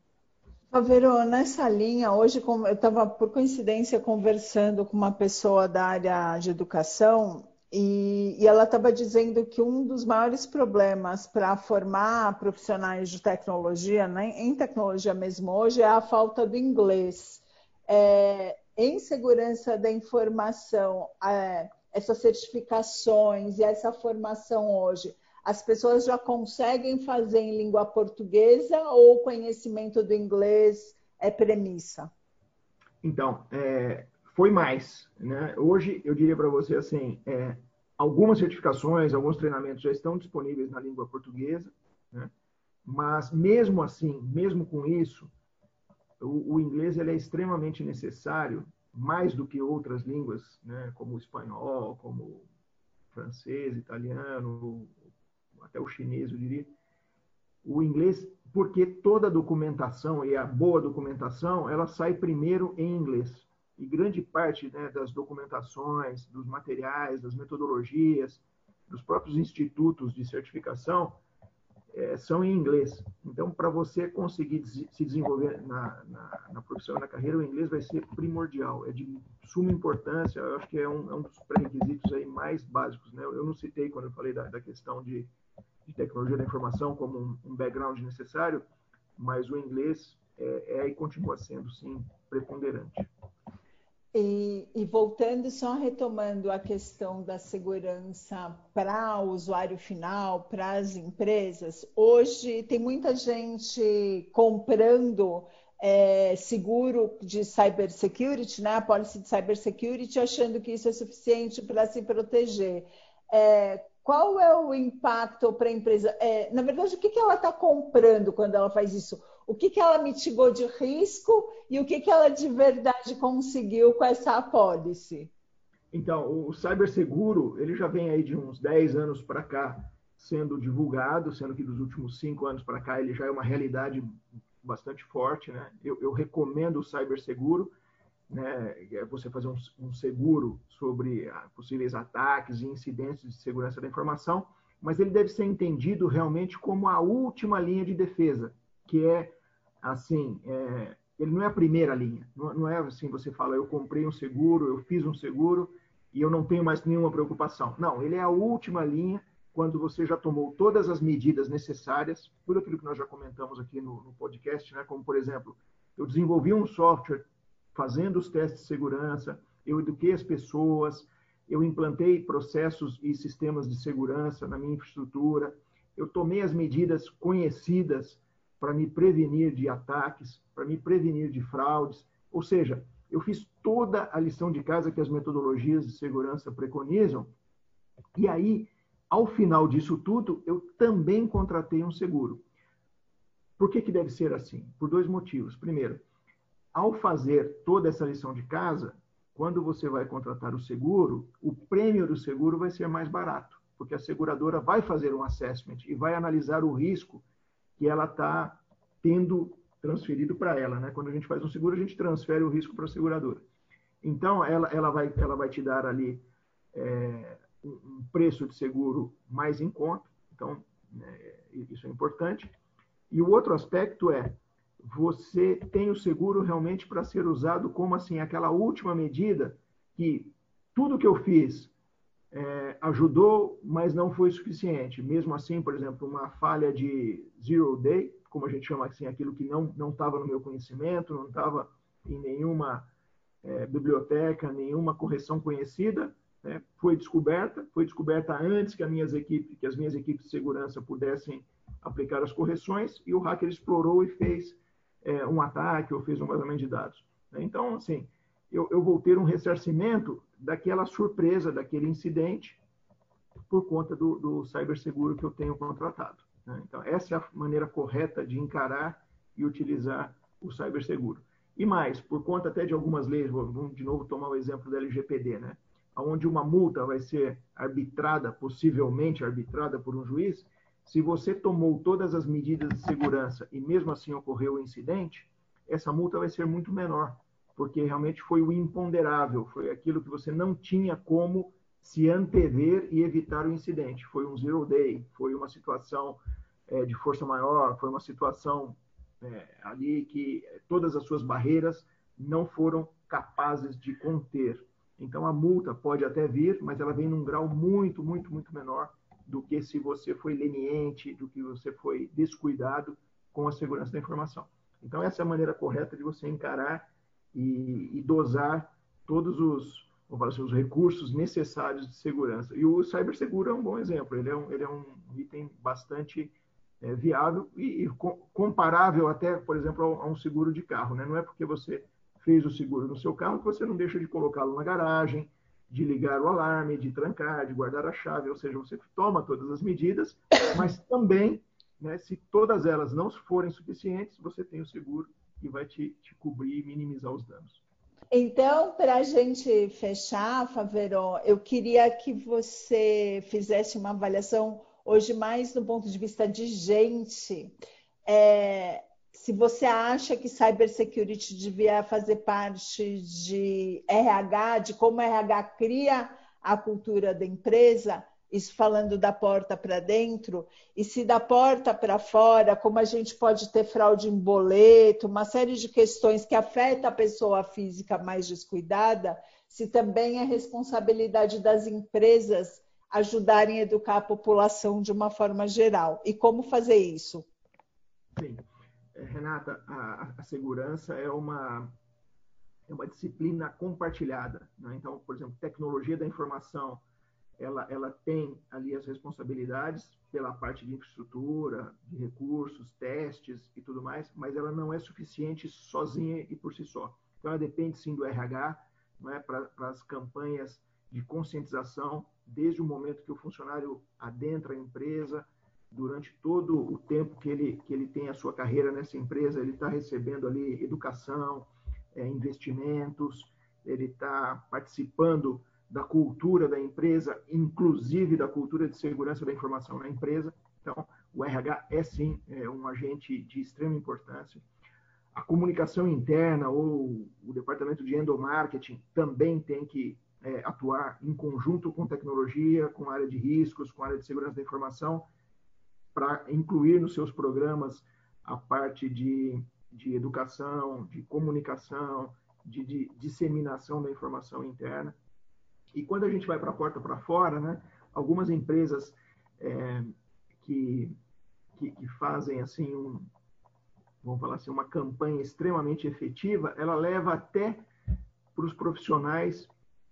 S3: Verô, nessa linha, hoje eu estava, por coincidência, conversando com uma pessoa da área de educação e, e ela estava dizendo que um dos maiores problemas para formar profissionais de tecnologia, né, em tecnologia mesmo hoje, é a falta do inglês. É, em segurança da informação, é, essas certificações e essa formação hoje, as pessoas já conseguem fazer em língua portuguesa ou o conhecimento do inglês é premissa?
S2: Então, é, foi mais. Né? Hoje, eu diria para você assim, é, algumas certificações, alguns treinamentos já estão disponíveis na língua portuguesa, né? mas mesmo assim, mesmo com isso, o, o inglês ele é extremamente necessário, mais do que outras línguas, né? como o espanhol, como o francês, italiano, até o chinês, eu diria, o inglês, porque toda a documentação e a boa documentação, ela sai primeiro em inglês. e grande parte né, das documentações, dos materiais, das metodologias, dos próprios institutos de certificação é, são em inglês. Então, para você conseguir se desenvolver na, na, na, profissão, na carreira, o inglês vai ser primordial, é de suma importância. Eu acho que é um, é um dos pré-requisitos aí mais básicos. Né? Eu não citei quando eu falei da, da questão de, de, tecnologia da informação como um, um, background necessário, mas o inglês é, é e continua sendo, sim, preponderante.
S3: E, e, voltando, só retomando a questão da segurança para o usuário final, para as empresas, hoje tem muita gente comprando é, seguro de cybersecurity, né, a policy de cybersecurity, achando que isso é suficiente para se proteger. É, qual é o impacto para a empresa? É, na verdade, o que, que ela está comprando quando ela faz isso? O que, que ela mitigou de risco e o que, que ela de verdade conseguiu com essa apólice?
S2: Então, o ciberseguro, ele já vem aí de uns 10 anos para cá sendo divulgado, sendo que dos últimos 5 anos para cá ele já é uma realidade bastante forte, né? Eu, eu recomendo o ciberseguro, né? É você fazer um, um seguro sobre ah, possíveis ataques e incidentes de segurança da informação, mas ele deve ser entendido realmente como a última linha de defesa, que é assim, é, ele não é a primeira linha. Não, não, é assim, você fala, eu comprei um seguro, eu fiz um seguro e eu não tenho mais nenhuma preocupação. Não, ele é a última linha quando você já tomou todas as medidas necessárias, tudo aquilo que nós já comentamos aqui no, no podcast, né? como, por exemplo, eu desenvolvi um software fazendo os testes de segurança, eu eduquei as pessoas, eu implantei processos e sistemas de segurança na minha infraestrutura, eu tomei as medidas conhecidas para me prevenir de ataques, para me prevenir de fraudes. Ou seja, eu fiz toda a lição de casa que as metodologias de segurança preconizam. E aí, ao final disso tudo, eu também contratei um seguro. Por que, que deve ser assim? Por dois motivos. Primeiro, ao fazer toda essa lição de casa, quando você vai contratar o seguro, o prêmio do seguro vai ser mais barato, porque a seguradora vai fazer um assessment e vai analisar o risco que ela está tendo transferido para ela. Né? Quando a gente faz um seguro, a gente transfere o risco para a seguradora. Então, ela, ela, vai, ela vai te dar ali é, um preço de seguro mais em conta. Então, é, isso é importante. E o outro aspecto é, você tem o seguro realmente para ser usado como assim aquela última medida que tudo que eu fiz é, ajudou, mas não foi suficiente. Mesmo assim, por exemplo, uma falha de zero day, como a gente chama assim, aquilo que não não estava no meu conhecimento, não estava em nenhuma é, biblioteca, nenhuma correção conhecida, né, foi descoberta, foi descoberta antes que as minhas equipes, que as minhas equipes de segurança pudessem aplicar as correções e o hacker explorou e fez é, um ataque ou fez um vazamento de dados. Então, assim, eu, eu vou ter um ressarcimento daquela surpresa, daquele incidente, por conta do, do ciberseguro que eu tenho contratado. Né? Então, essa é a maneira correta de encarar e utilizar o ciberseguro. E mais, por conta até de algumas leis, vamos de novo tomar o exemplo da LGPD, né? onde uma multa vai ser arbitrada, possivelmente arbitrada por um juiz, se você tomou todas as medidas de segurança e mesmo assim ocorreu o incidente, essa multa vai ser muito menor, porque realmente foi o imponderável, foi aquilo que você não tinha como se antever e evitar o incidente. Foi um zero day, foi uma situação é, de força maior, foi uma situação é, ali que todas as suas barreiras não foram capazes de conter. Então a multa pode até vir, mas ela vem num grau muito, muito, muito menor do que se você foi leniente, do que você foi descuidado com a segurança da informação. Então essa é a maneira correta de você encarar e, e dosar todos os, assim, os recursos necessários de segurança. E o ciberseguro é um bom exemplo, ele é um, ele é um item bastante é, viável e, e, comparável até, por exemplo, a, a, um seguro de carro. Né? Não é porque você fez o seguro no seu carro que você não deixa de colocá-lo na garagem, de ligar o alarme, de trancar, de guardar a chave, ou seja, você toma todas as medidas, mas também, né, se todas elas não forem suficientes, você tem o seguro que vai te, te cobrir e minimizar os danos.
S3: Então, para a gente fechar, Faveron, eu queria que você fizesse uma avaliação hoje mais do ponto de vista de gente. É, se você acha que cybersecurity devia fazer parte de RH, de como RH cria a cultura da empresa, isso falando da porta para dentro, e se da porta para fora, como a gente pode ter fraude em boleto, uma série de questões que afeta a pessoa física mais descuidada, se também é responsabilidade das empresas ajudarem a educar a população de uma forma geral. E como fazer isso?
S2: Sim. É, Renata, a, a segurança é uma, é uma disciplina compartilhada. Né? Então, por exemplo, tecnologia da informação, ela, ela tem ali as responsabilidades pela parte de infraestrutura, de recursos, testes e tudo mais, mas ela não é suficiente sozinha e por si só. Então, ela depende sim do RH é, para as campanhas de conscientização, desde o momento que o funcionário adentra a empresa, durante todo o tempo que ele, que ele tem a sua carreira nessa empresa, ele está recebendo ali educação, é, investimentos, ele está participando da cultura da empresa, inclusive da cultura de segurança da informação na empresa. Então, o RH é sim é um agente de extrema importância. A comunicação interna ou o departamento de endomarketing também tem que é, atuar em conjunto com tecnologia, com área de riscos, com área de segurança da informação, para incluir nos seus programas a parte de, de educação, de comunicação, de, de disseminação da informação interna. E quando a gente vai para a porta para fora, né, algumas empresas é, que, que, que, fazem assim um, vamos falar assim, uma campanha extremamente efetiva, ela leva até para os profissionais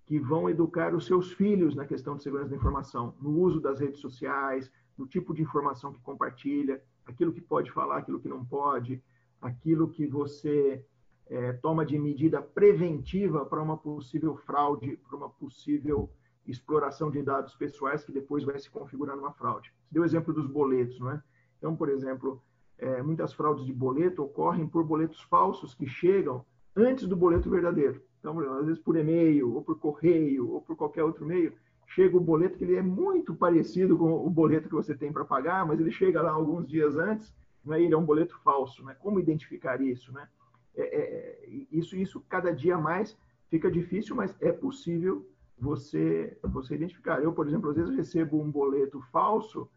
S2: que vão educar os seus filhos na questão de segurança da informação, no uso das redes sociais, no tipo de informação que compartilha, aquilo que pode falar, aquilo que não pode, aquilo que você é, toma de medida preventiva para uma possível fraude, para uma possível exploração de dados pessoais que depois vai se configurar numa fraude. Você deu o exemplo dos boletos, não é? Então, por exemplo, é, muitas fraudes de boleto ocorrem por boletos falsos que chegam antes do boleto verdadeiro. Então, às vezes por e-mail, ou por correio, ou por qualquer outro meio, chega o boleto que ele é muito parecido com o boleto que você tem para pagar, mas ele chega lá alguns dias antes, né, ele é um boleto falso. Né? Como identificar isso? Né? É, é, é, isso, isso cada dia mais fica difícil, mas é possível você, você identificar. Eu, por exemplo, às vezes recebo um boleto falso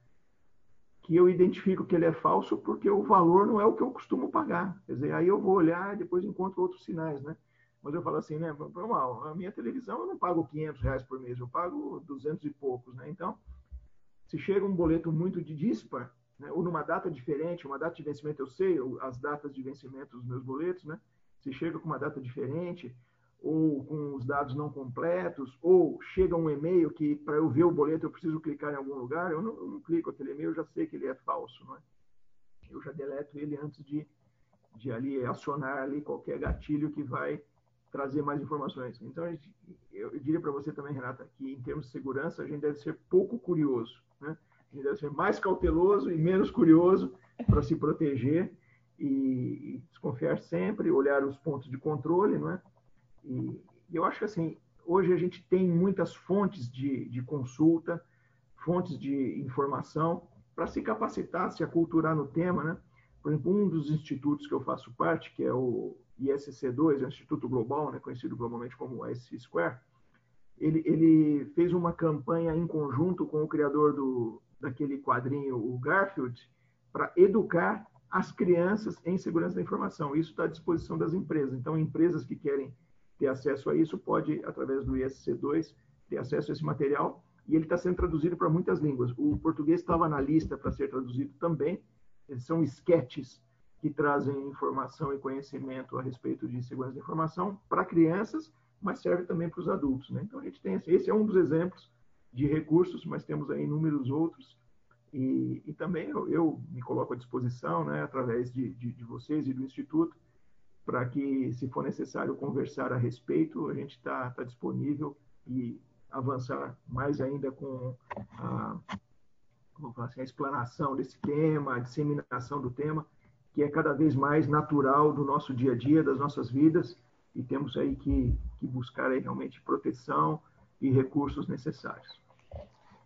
S2: que eu identifico que ele é falso porque o valor não é o que eu costumo pagar. Quer dizer, aí eu vou olhar e depois encontro outros sinais, né? Mas eu falo assim, né? Normal, a minha televisão eu não pago 500 reais por mês, eu pago 200 e poucos, né? Então, se chega um boleto muito de dispar, né? ou numa data diferente, uma data de vencimento eu sei, as datas de vencimento dos meus boletos, né? Se chega com uma data diferente, ou com os dados não completos, ou chega um e-mail que para eu ver o boleto eu preciso clicar em algum lugar, eu não, eu não clico aquele e-mail, eu já sei que ele é falso, não é? Eu já deleto ele antes de, de ali acionar ali qualquer gatilho que vai trazer mais informações. Então, eu diria para você também, Renata, que em termos de segurança, a gente deve ser pouco curioso. Né? A deve ser mais cauteloso e menos curioso para se proteger e, desconfiar sempre, olhar os pontos de controle. Não é? E, e eu acho que, assim, hoje a gente tem muitas fontes de, de consulta, fontes de informação para se capacitar, se aculturar no tema, né? Por exemplo, um dos institutos que eu faço parte, que é o ISC2, é o Instituto Global, né, conhecido globalmente como ISC Square, ele, ele, fez uma campanha em conjunto com o criador do, daquele quadrinho, o Garfield, para educar as crianças em segurança da informação. Isso está à disposição das empresas. Então, empresas que querem ter acesso a isso, pode, através do ISC2, ter acesso a esse material. E ele está sendo traduzido para muitas línguas. O português estava na lista para ser traduzido também. Eles são esquetes que trazem informação e conhecimento a respeito de segurança da informação para crianças, mas serve também para os adultos. Né? Então, a gente tem esse, esse é um dos exemplos de recursos, mas temos aí inúmeros outros. E, e também eu, eu, me coloco à disposição, né, através de, de, de vocês e do Instituto, para que, se for necessário conversar a respeito, a gente está tá disponível e avançar mais ainda com a, assim, a explanação desse tema, a disseminação do tema, que é cada vez mais natural do nosso dia a dia, das nossas vidas, e temos aí que, que buscar aí realmente proteção e recursos necessários.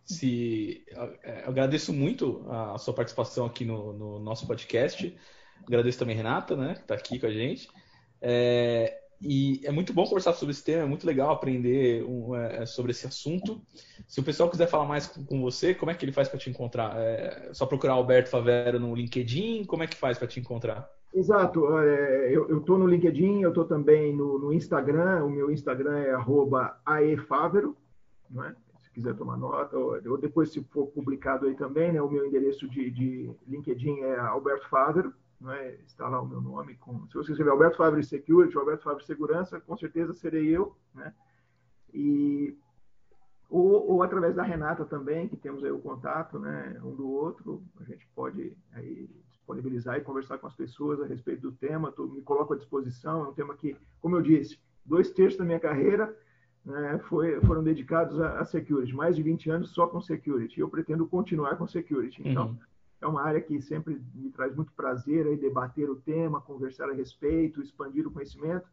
S1: Se, eu agradeço muito a sua participação aqui no, no nosso podcast. Agradeço também Renata, né, que está aqui com a gente. É, e é muito bom conversar sobre esse tema, é muito legal aprender um, é, sobre esse assunto. Se o pessoal quiser falar mais com, com você, como é que ele faz para te encontrar? É só procurar Alberto Favero no LinkedIn? Como é que faz para te encontrar?
S2: Exato. Eu estou no LinkedIn, eu estou também no, no, Instagram. O meu Instagram é aefavero, não é? se quiser tomar nota. Ou, depois, se for publicado aí também, né? o meu endereço de, de LinkedIn é Alberto Favero não é? está lá o meu nome. Com, se você escrever Alberto Fábio Security, Alberto Fábio Segurança, com certeza serei eu. Né? E, ou, ou, através da Renata também, que temos aí o contato né, um do outro, a gente pode aí disponibilizar e conversar com as pessoas a respeito do tema, tô, me coloco à disposição, é um tema que, como eu disse, dois terços da minha carreira né, foi, foram dedicados a, a, security, mais de 20 anos só com security, e eu pretendo continuar com security. Então, uhum é uma área que sempre me traz muito prazer aí debater o tema, conversar a respeito, expandir o conhecimento.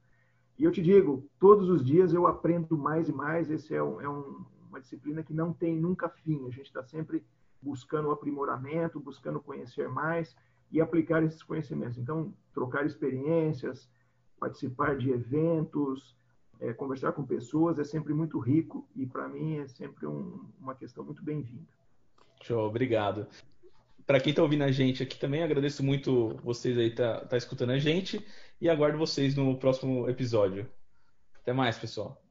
S2: E eu te digo, todos os dias eu aprendo mais e mais. Esse é, um, é um, uma disciplina que não tem nunca fim. A gente está sempre buscando aprimoramento, buscando conhecer mais e aplicar esses conhecimentos. Então, trocar experiências, participar de eventos, é, conversar com pessoas é sempre muito rico e para mim é sempre um, uma questão muito bem-vinda.
S1: Show, obrigado para quem está ouvindo a gente aqui também, agradeço muito vocês aí tá, tá escutando a gente e aguardo vocês no próximo episódio. Até mais, pessoal.